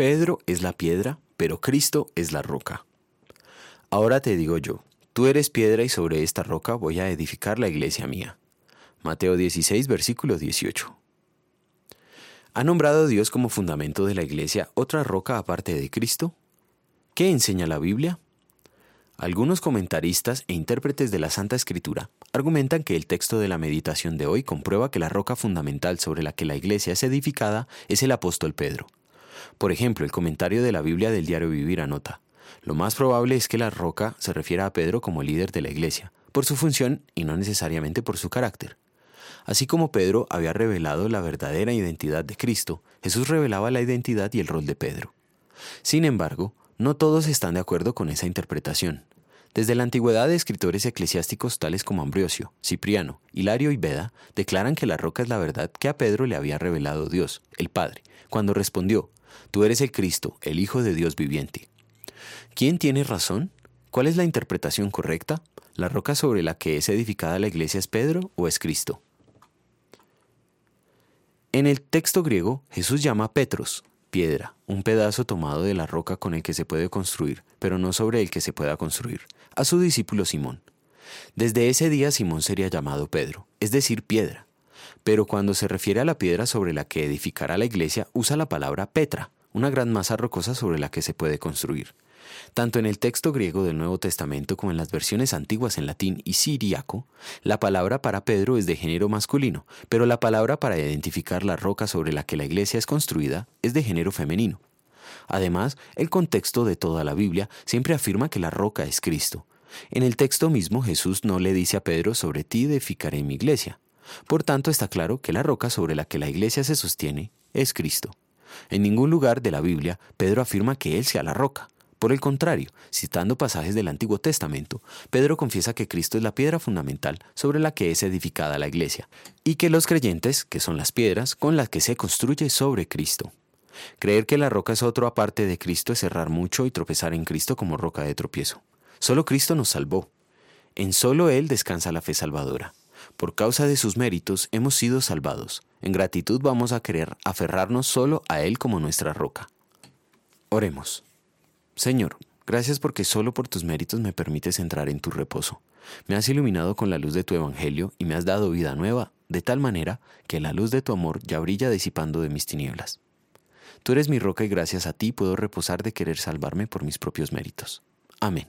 Pedro es la piedra, pero Cristo es la roca. Ahora te digo yo, tú eres piedra y sobre esta roca voy a edificar la iglesia mía. Mateo 16, versículo 18. ¿Ha nombrado Dios como fundamento de la iglesia otra roca aparte de Cristo? ¿Qué enseña la Biblia? Algunos comentaristas e intérpretes de la Santa Escritura argumentan que el texto de la meditación de hoy comprueba que la roca fundamental sobre la que la iglesia es edificada es el apóstol Pedro. Por ejemplo, el comentario de la Biblia del diario Vivir anota, lo más probable es que la roca se refiera a Pedro como líder de la iglesia, por su función y no necesariamente por su carácter. Así como Pedro había revelado la verdadera identidad de Cristo, Jesús revelaba la identidad y el rol de Pedro. Sin embargo, no todos están de acuerdo con esa interpretación. Desde la antigüedad, escritores eclesiásticos tales como Ambrosio, Cipriano, Hilario y Beda declaran que la roca es la verdad que a Pedro le había revelado Dios, el Padre, cuando respondió, Tú eres el Cristo, el Hijo de Dios viviente. ¿Quién tiene razón? ¿Cuál es la interpretación correcta? ¿La roca sobre la que es edificada la iglesia es Pedro o es Cristo? En el texto griego, Jesús llama a Petros, piedra, un pedazo tomado de la roca con el que se puede construir, pero no sobre el que se pueda construir, a su discípulo Simón. Desde ese día Simón sería llamado Pedro, es decir, piedra. Pero cuando se refiere a la piedra sobre la que edificará la iglesia, usa la palabra Petra, una gran masa rocosa sobre la que se puede construir. Tanto en el texto griego del Nuevo Testamento como en las versiones antiguas en latín y siriaco, la palabra para Pedro es de género masculino, pero la palabra para identificar la roca sobre la que la iglesia es construida es de género femenino. Además, el contexto de toda la Biblia siempre afirma que la roca es Cristo. En el texto mismo Jesús no le dice a Pedro sobre ti edificaré mi iglesia. Por tanto, está claro que la roca sobre la que la iglesia se sostiene es Cristo. En ningún lugar de la Biblia Pedro afirma que Él sea la roca. Por el contrario, citando pasajes del Antiguo Testamento, Pedro confiesa que Cristo es la piedra fundamental sobre la que es edificada la iglesia, y que los creyentes, que son las piedras con las que se construye sobre Cristo. Creer que la roca es otro aparte de Cristo es errar mucho y tropezar en Cristo como roca de tropiezo. Solo Cristo nos salvó. En solo Él descansa la fe salvadora. Por causa de sus méritos hemos sido salvados. En gratitud vamos a querer aferrarnos solo a Él como nuestra roca. Oremos. Señor, gracias porque solo por tus méritos me permites entrar en tu reposo. Me has iluminado con la luz de tu Evangelio y me has dado vida nueva, de tal manera que la luz de tu amor ya brilla disipando de mis tinieblas. Tú eres mi roca y gracias a ti puedo reposar de querer salvarme por mis propios méritos. Amén.